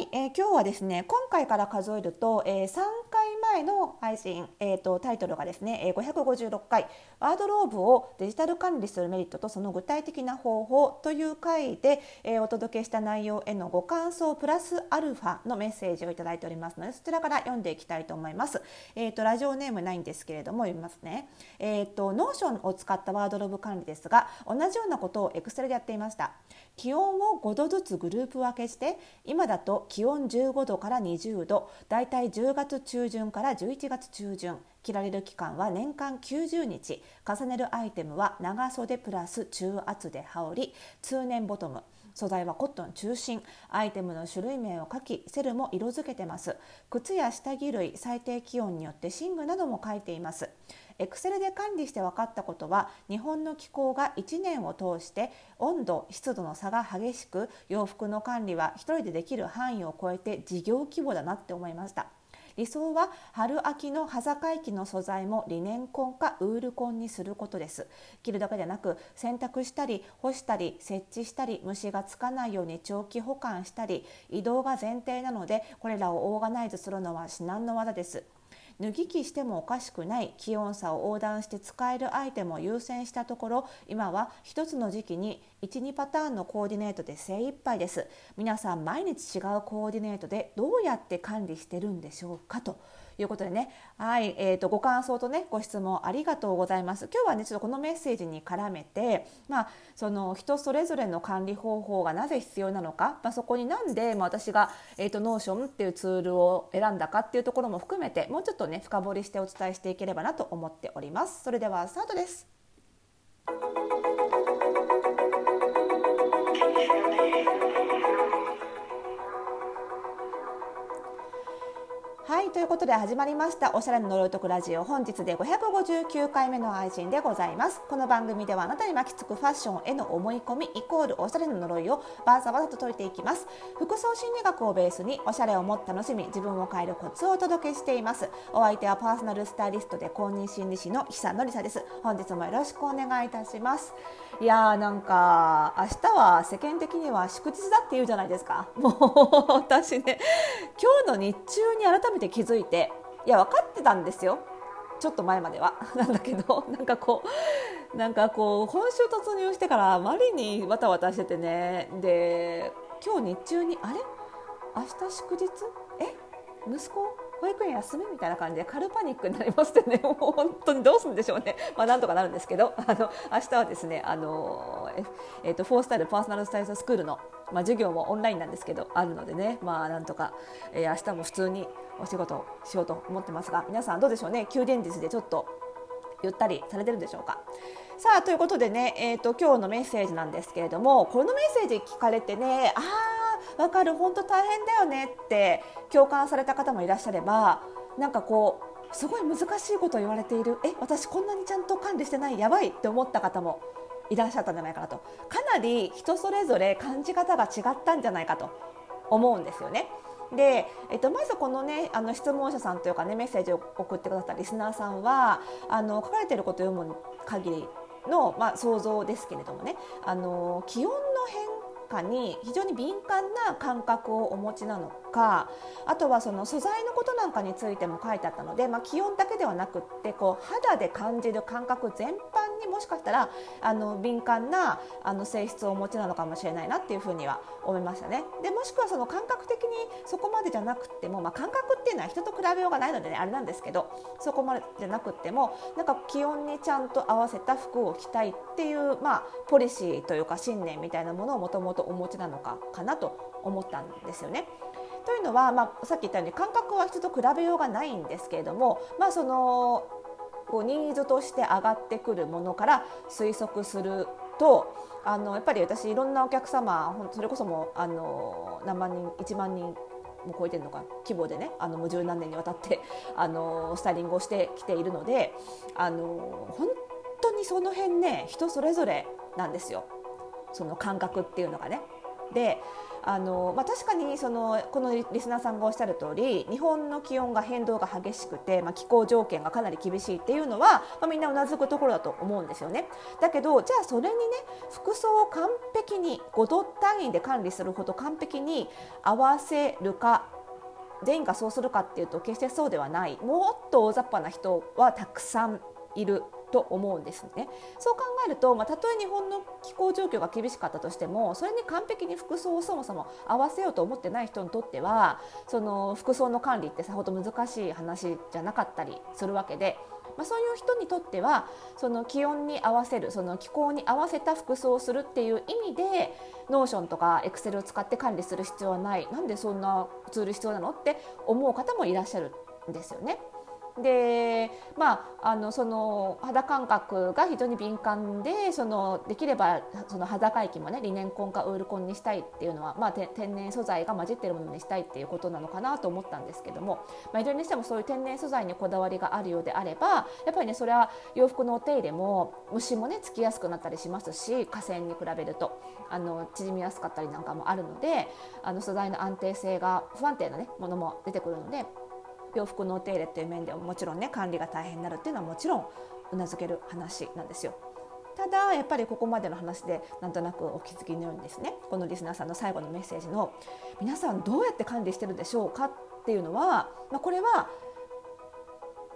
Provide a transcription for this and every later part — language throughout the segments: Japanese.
い、えー、今日はですね今回から数えると、えー、3回の配信、えーと、タイトルがですね、えー、556回ワードローブをデジタル管理するメリットとその具体的な方法という回で、えー、お届けした内容へのご感想プラスアルファのメッセージをいただいておりますのでそちらから読んでいきたいと思います。えーと、ラジオネームないんですけれども読みますね。えーと、 Notion を使ったワードローブ管理ですが同じようなことを Excel でやっていました。気温を5度ずつグループ分けして今だと気温15度から20度だいたい10月中旬からから11月中旬着られる期間は年間90日。重ねるアイテムは長袖プラス中厚で羽織通年ボトム。素材はコットン中心。アイテムの種類名を書きセルも色付けてます。靴や下着類最低気温によって寝具なども書いています。エクセルで管理して分かったことは日本の気候が1年を通して温度湿度の差が激しく洋服の管理は1人でできる範囲を超えて事業規模だなって思いました。理想は春秋の端境期の素材もリネンコンかウールコンにすることです。着るだけでなく洗濯したり干したり設置したり虫がつかないように長期保管したり移動が前提なのでこれらをオーガナイズするのは至難の業です。脱ぎ着してもおかしくない気温差を横断して使えるアイテムを優先したところ今は1つの時期に12パターンのコーディネートで精一杯です皆さん毎日違うコーディネートでどうやって管理してるんでしょうかということでね、はい、えーと、ご感想とねご質問ありがとうございます。今日はねちょっとこのメッセージに絡めて、まあその人それぞれの管理方法がなぜ必要なのか、まあ、そこになんで、ま、私がえっ、ー、と Notion っていうツールを選んだかっていうところも含めてもうちょっとね深掘りしてお伝えしていければなと思っております。それではスタートです。いということで始まりましたおしゃれの呪いとくラジオ。本日で559回目の配信でございます。この番組ではあなたに巻きつくファッションへの思い込みイコールおしゃれの呪いをバーサバサと解いていきます。服装心理学をベースにおしゃれをもっと楽しみ自分を変えるコツをお届けしています。お相手はパーソナルスタイリストで公認心理師の久典沙です。本日もよろしくお願いいたします。いやーなんか明日は世間的には祝日だって言うじゃないですか。もう私ね今日の日中に改めて気気づいていや分かってたんですよ。ちょっと前までは。なんだけどなんかこうなんかこう今週突入してからあまりにわたわたしててね。で今日日中にあれ？明日祝日？え？息子？保育園休みみたいな感じでカルパニックになりましてね。もう本当にどうするんでしょうね、まあ、なんとかなるんですけど。あの明日はですねあの、えーと、フォースタイルパーソナルスタイルスクールの、まあ、授業もオンラインなんですけどあるのでね、まあ、なんとか、えー、明日も普通にお仕事をしようと思ってますが皆さんどうでしょうね。休電日でちょっとゆったりされてるんでしょうか。さあということでね、えーと、今日のメッセージなんですけれどもこのメッセージ聞かれてねああ分かる。本当大変だよねって共感された方もいらっしゃればなんかこうすごい難しいことを言われている。え私こんなにちゃんと管理してない？やばいって思った方もいらっしゃったんじゃないかなと。かなり人それぞれ感じ方が違ったんじゃないかと思うんですよね。で、えっと、まずこのねあの質問者さんというかねメッセージを送ってくださったリスナーさんはあの書かれていることを読む限りの、まあ、想像ですけれどもねあの気温かに非常に敏感な感覚をお持ちなのかあとはその素材のことなんかについても書いてあったので、まあ、気温だけではなくってこう肌で感じる感覚全般にもしかしたらあの敏感なあの性質をお持ちなのかもしれないなっていうふうには思いましたね。でもしくはその感覚的にそこまでじゃなくても、まあ、感覚っていうのは人と比べようがないので、ね、あれなんですけどそこまでじゃなくてもなんか気温にちゃんと合わせた服を着たいっていう、まあ、ポリシーというか信念みたいなものをもともとお持ちなのかかなと思ったんですよね。というのは、まあ、さっき言ったように感覚は人と比べようがないんですけれども、まあ、そのこうニーズとして上がってくるものから推測するとあのやっぱり私いろんなお客様それこそもあの何万人1万人も超えてるのか規模でねあのもう十何年にわたって あのスタイリングをしてきているのであの本当にその辺ね人それぞれなんですよ。その感覚っていうのがね。であの、まあ、確かにそのこのリスナーさんがおっしゃる通り日本の気温が変動が激しくて、まあ、気候条件がかなり厳しいっていうのは、まあ、みんなうなずくところだと思うんですよね。だけどじゃあそれにね服装を完璧に5度単位で管理するほど完璧に合わせるか全員がそうするかっていうと決してそうではないもっと大雑把な人はたくさんいると思うんですねそう考えると、まあ、たとえ日本の気候状況が厳しかったとしてもそれに完璧に服装をそもそも合わせようと思ってない人にとってはその服装の管理ってさほど難しい話じゃなかったりするわけで。まあ、そういう人にとってはその気温に合わせるその気候に合わせた服装をするっていう意味で Notion とか Excel を使って管理する必要はないなんでそんなツール必要なの？って思う方もいらっしゃるんですよね。でまあ、あのその肌感覚が非常に敏感でそのできればその肌着もねリネンコンかウールコンにしたいっていうのは、まあ、天然素材が混じってるものにしたいっていうことなのかなと思ったんですけども、まあ、いずれにしてもそういう天然素材にこだわりがあるようであればやっぱりねそれは洋服のお手入れも虫もねつきやすくなったりしますし河川に比べるとあの縮みやすかったりなんかもあるのであの素材の安定性が不安定な、ね、ものも出てくるので洋服のお手入れっていう面でももちろんね管理が大変になるっていうのはもちろんうなずける話なんですよ。ただやっぱりここまでの話でなんとなくお気づきのようにですねこのリスナーさんの最後のメッセージの「皆さんどうやって管理してるでしょうか?」っていうのは、まあ、これは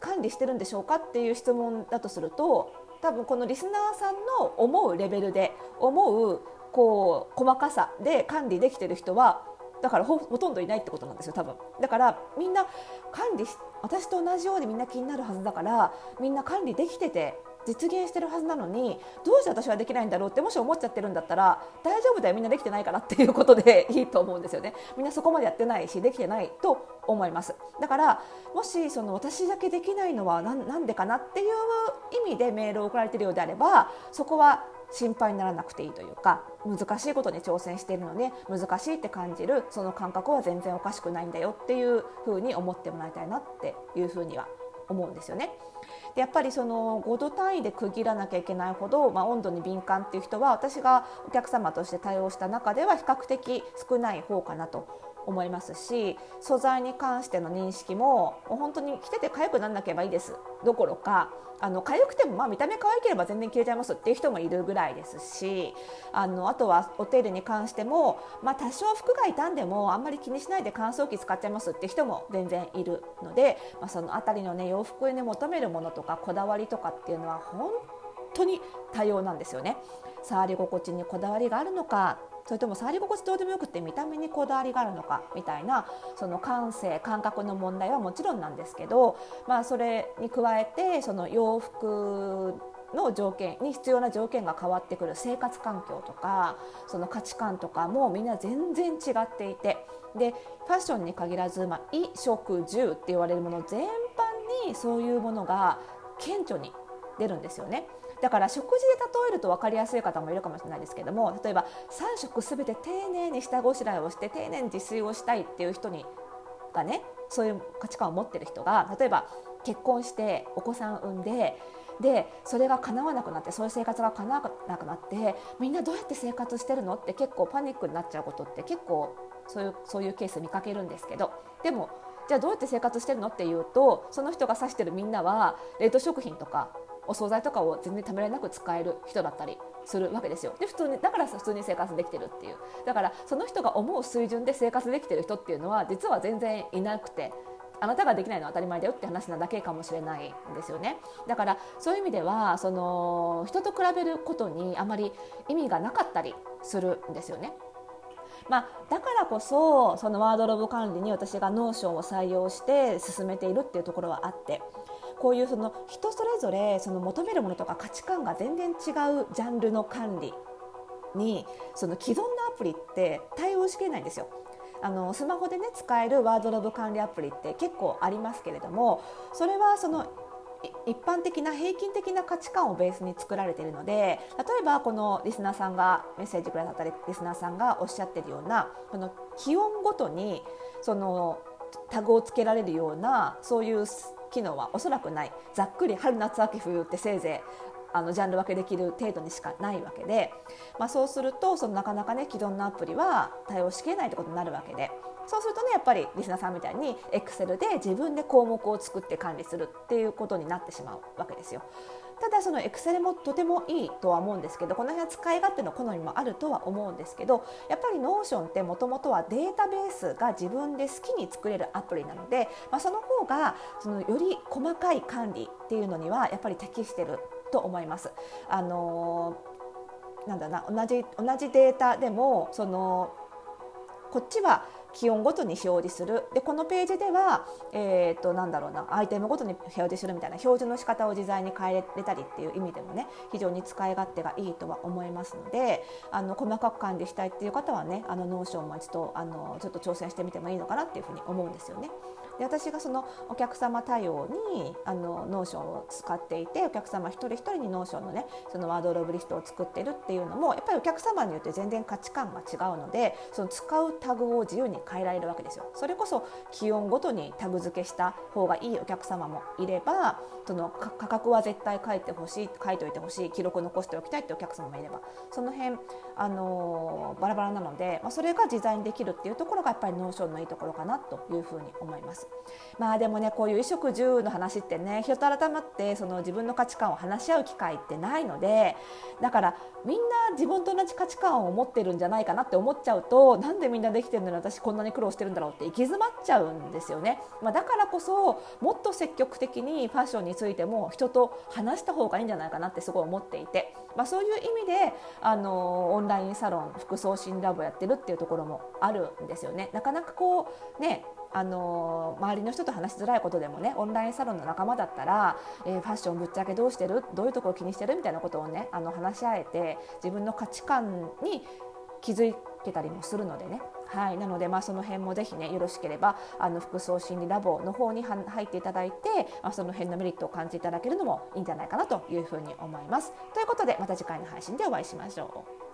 管理してるんでしょうかっていう質問だとすると多分このリスナーさんの思うレベルで思うこう細かさで管理できてる人はだからほとんどいないってことなんですよ多分。だからみんな管理私と同じようにみんな気になるはずだからみんな管理できてて実現してるはずなのにどうして私はできないんだろうってもし思っちゃってるんだったら大丈夫だよみんなできてないからっていうことで いいと思うんですよね。みんなそこまでやってないしできてないと思います。だからもしその私だけできないのはなんでかなっていう意味でメールを送られてるようであればそこは心配にならなくていいというか難しいことに挑戦しているので難しいって感じるその感覚は全然おかしくないんだよっていうふうに思ってもらいたいなっていうふうには思うんですよね。でやっぱりその5度単位で区切らなきゃいけないほど、まあ、温度に敏感っていう人は私がお客様として対応した中では比較的少ない方かなと思いますし素材に関しての認識も本当に着てて痒くならなければいいですどころかあの痒くてもまあ見た目可愛ければ全然着れちゃいますっていう人もいるぐらいですしあのあとはお手入れに関しても、まあ、多少服が傷んでもあんまり気にしないで乾燥機使っちゃいますって人も全然いるので、まあ、その辺りの、ね、洋服に求めるものとかこだわりとかっていうのは本当に多様なんですよね。触り心地にこだわりがあるのかそれとも触り心地どうでもよくて見た目にこだわりがあるのかみたいなその感性感覚の問題はもちろんなんですけど、まあ、それに加えてその洋服の条件に必要な条件が変わってくる生活環境とかその価値観とかもみんな全然違っていてでファッションに限らず、まあ、衣食住って言われるもの全般にそういうものが顕著に出るんですよね。だから食事で例えると分かりやすい方もいるかもしれないですけども例えば3食すべて丁寧に下ごしらえをして丁寧に自炊をしたいっていう人にがねそういう価値観を持ってる人が例えば結婚してお子さん産んででそれが叶わなくなってそういう生活が叶わなくなってみんなどうやって生活してるのって結構パニックになっちゃうことって結構そういうそういうケース見かけるんですけどでもじゃあどうやって生活してるのっていうとその人が指してるみんなは冷凍食品とかお惣菜とかを全然ためらいなく使える人だったりするわけですよ。で普通にだから普通に生活できてるっていう。だからその人が思う水準で生活できてる人っていうのは実は全然いなくてあなたができないのは当たり前だよって話なだけかもしれないんですよね。だからそういう意味ではその人と比べることにあまり意味がなかったりするんですよね。まあ、だからこそそのワードローブ管理に私が Notion を採用して進めているっていうところはあってこういうその人それぞれその求めるものとか価値観が全然違うジャンルの管理にその既存のアプリって対応しきれないんですよ。あのスマホでね使えるワードローブ管理アプリって結構ありますけれどもそれはその一般的な平均的な価値観をベースに作られているので例えばこのリスナーさんがメッセージくださったリスナーさんがおっしゃってるようなこの気温ごとにそのタグをつけられるようなそういう機能はおそらくないざっくり春夏秋冬ってせいぜいあのジャンル分けできる程度にしかないわけで、まあ、そうするとそのなかなかね既存のアプリは対応しきれないってことになるわけで。そうするとねやっぱりリスナーさんみたいに Excel で自分で項目を作って管理するっていうことになってしまうわけですよ。ただその Excel もとてもいいとは思うんですけどこの辺は使い勝手の好みもあるとは思うんですけどやっぱり Notion ってもともとはデータベースが自分で好きに作れるアプリなので、まあ、その方がそのより細かい管理っていうのにはやっぱり適してると思います。あのー、なんだな同じ同じデータでもそのこっちは気温ごとに表示するでこのページでは、えー、となんだろうなアイテムごとに表示するみたいな表示の仕方を自在に変えれたりっていう意味でもね非常に使い勝手がいいとは思いますのであの細かく管理したいっていう方はねあの Notion も一度あのちょっと挑戦してみてもいいのかなっていうふうに思うんですよね。で私がそのお客様対応にあの Notionを使っていてお客様一人一人に Notionのねそのワードローブリストを作ってるっていうのもやっぱりお客様によって全然価値観が違うのでその使うタグを自由に変えられるわけですよ。それこそ気温ごとにタグ付けした方がいいお客様もいればその価格は絶対書いてほしい書いておいてほしい記録残しておきたいってお客様もいればその辺あのバラバラなので、まあ、それが自在にできるっていうところがやっぱり Notionのいいところかなというふうに思います。まあでもねこういう衣食住の話ってね人と改まってその自分の価値観を話し合う機会ってないのでだからみんな自分と同じ価値観を持ってるんじゃないかなって思っちゃうとなんでみんなできてるのに私こんなに苦労してるんだろうって行き詰まっちゃうんですよね。まあ、だからこそもっと積極的にファッションについても人と話した方がいいんじゃないかなってすごい思っていて、まあ、そういう意味であのオンラインサロン服装診ラボやってるっていうところもあるんですよね。なかなかこうねあの周りの人と話しづらいことでもねオンラインサロンの仲間だったら、えー、ファッションぶっちゃけどうしてる？どういうところ気にしてる？みたいなことをねあの話し合えて自分の価値観に気づけたりもするのでねはい、なので、まあ、その辺もぜひねよろしければあの服装心理ラボの方に入っていただいて、まあ、その辺のメリットを感じていただけるのもいいんじゃないかなというふうに思います。ということでまた次回の配信でお会いしましょう。